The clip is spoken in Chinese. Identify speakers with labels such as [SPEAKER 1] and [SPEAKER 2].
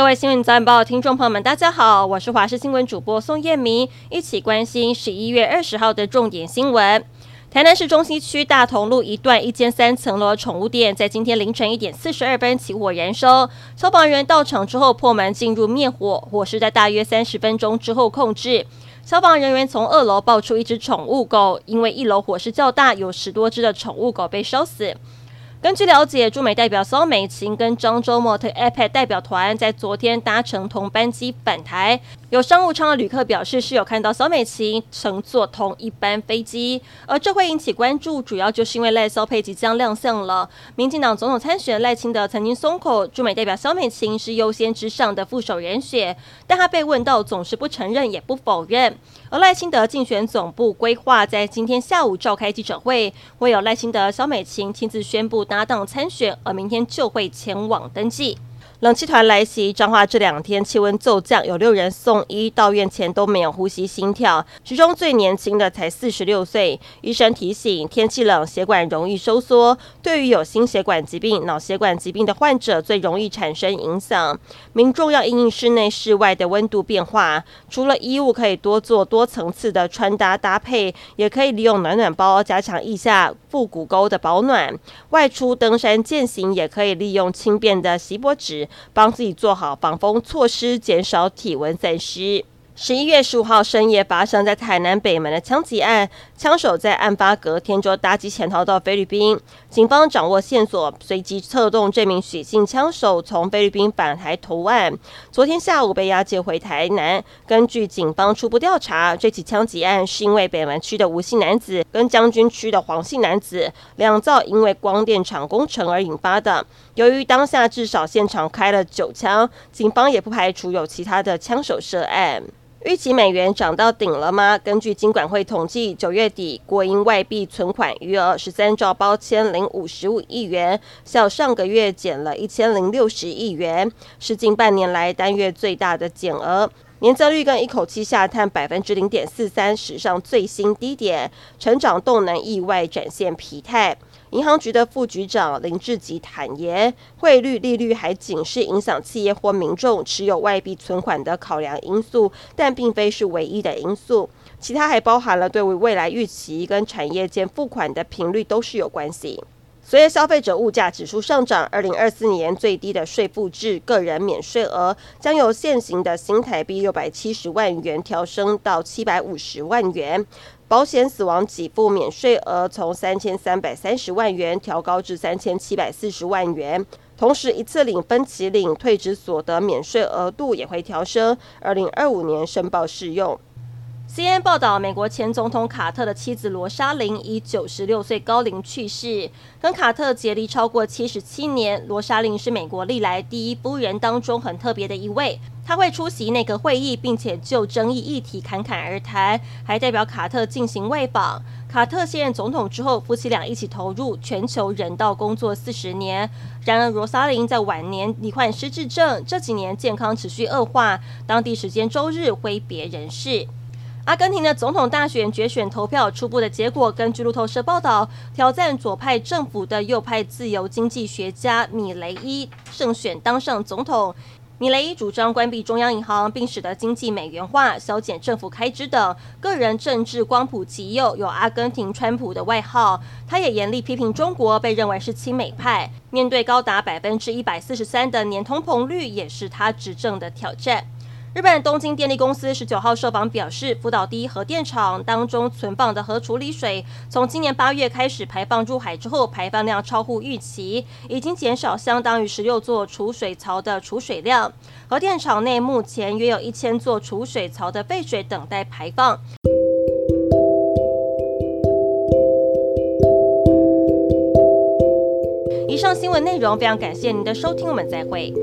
[SPEAKER 1] 各位新闻早晚报的听众朋友们，大家好，我是华视新闻主播宋燕明，一起关心十一月二十号的重点新闻。台南市中西区大同路一段一间三层楼宠物店，在今天凌晨一点四十二分起火燃烧，消防员到场之后破门进入灭火，火势在大约三十分钟之后控制。消防人员从二楼抱出一只宠物狗，因为一楼火势较大，有十多只的宠物狗被烧死。根据了解，驻美代表萧美琴跟张周末特 APEC 代表团在昨天搭乘同班机返台。有商务舱的旅客表示，是有看到萧美琴乘坐同一班飞机，而这会引起关注，主要就是因为赖萧佩即将亮相了。民进党总统参选赖清德曾经松口，驻美代表萧美琴是优先之上的副手人选，但他被问到总是不承认也不否认。而赖清德竞选总部规划在今天下午召开记者会，会有赖清德、萧美琴亲自宣布搭档参选，而明天就会前往登记。冷气团来袭，彰化这两天气温骤降，有六人送医到院前都没有呼吸心跳，其中最年轻的才四十六岁。医生提醒，天气冷，血管容易收缩，对于有心血管疾病、脑血管疾病的患者最容易产生影响。民众要因应室内、室外的温度变化，除了衣物可以多做多层次的穿搭搭配，也可以利用暖暖包加强腋下腹股沟的保暖。外出登山健行，也可以利用轻便的锡箔纸。帮自己做好防风措施，减少体温散失。十一月十五号深夜发生在台南北门的枪击案，枪手在案发隔天就搭机潜逃到菲律宾。警方掌握线索，随即策动这名许姓枪手从菲律宾返台投案。昨天下午被押解回台南。根据警方初步调查，这起枪击案是因为北门区的吴姓男子跟将军区的黄姓男子两造因为光电厂工程而引发的。由于当下至少现场开了九枪，警方也不排除有其他的枪手涉案。预期美元涨到顶了吗？根据金管会统计，九月底国营外币存款余额十三兆八千零五十五亿元，较上个月减了一千零六十亿元，是近半年来单月最大的减额。年增率更一口气下探百分之零点四三，史上最新低点，成长动能意外展现疲态。银行局的副局长林志吉坦言，汇率、利率还仅是影响企业或民众持有外币存款的考量因素，但并非是唯一的因素。其他还包含了对未来预期跟产业间付款的频率都是有关系。随着消费者物价指数上涨，二零二四年最低的税负制个人免税额将由现行的新台币六百七十万元调升到七百五十万元。保险死亡给付免税额从三千三百三十万元调高至三千七百四十万元，同时一次领分期领退职所得免税额度也会调升，二零二五年申报适用。CNN 报道，美国前总统卡特的妻子罗莎琳以九十六岁高龄去世，跟卡特结离超过七十七年。罗莎琳是美国历来第一夫人当中很特别的一位，她会出席内阁会议，并且就争议议题侃侃而谈，还代表卡特进行外访。卡特卸任总统之后，夫妻俩一起投入全球人道工作四十年。然而，罗莎琳在晚年罹患失智症，这几年健康持续恶化。当地时间周日挥别人世。阿根廷的总统大选决选投票初步的结果，根据路透社报道，挑战左派政府的右派自由经济学家米雷伊胜选当上总统。米雷伊主张关闭中央银行，并使得经济美元化、削减政府开支等。个人政治光谱极右，有阿根廷川普的外号。他也严厉批评中国，被认为是亲美派。面对高达百分之一百四十三的年通膨率，也是他执政的挑战。日本东京电力公司十九号受访表示，福岛第一核电厂当中存放的核处理水，从今年八月开始排放入海之后，排放量超乎预期，已经减少相当于十六座储水槽的储水量。核电厂内目前约有一千座储水槽的废水等待排放。以上新闻内容非常感谢您的收听，我们再会。